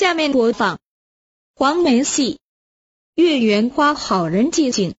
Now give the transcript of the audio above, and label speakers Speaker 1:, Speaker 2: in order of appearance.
Speaker 1: 下面播放。黄梅戏。月圆花好人寂静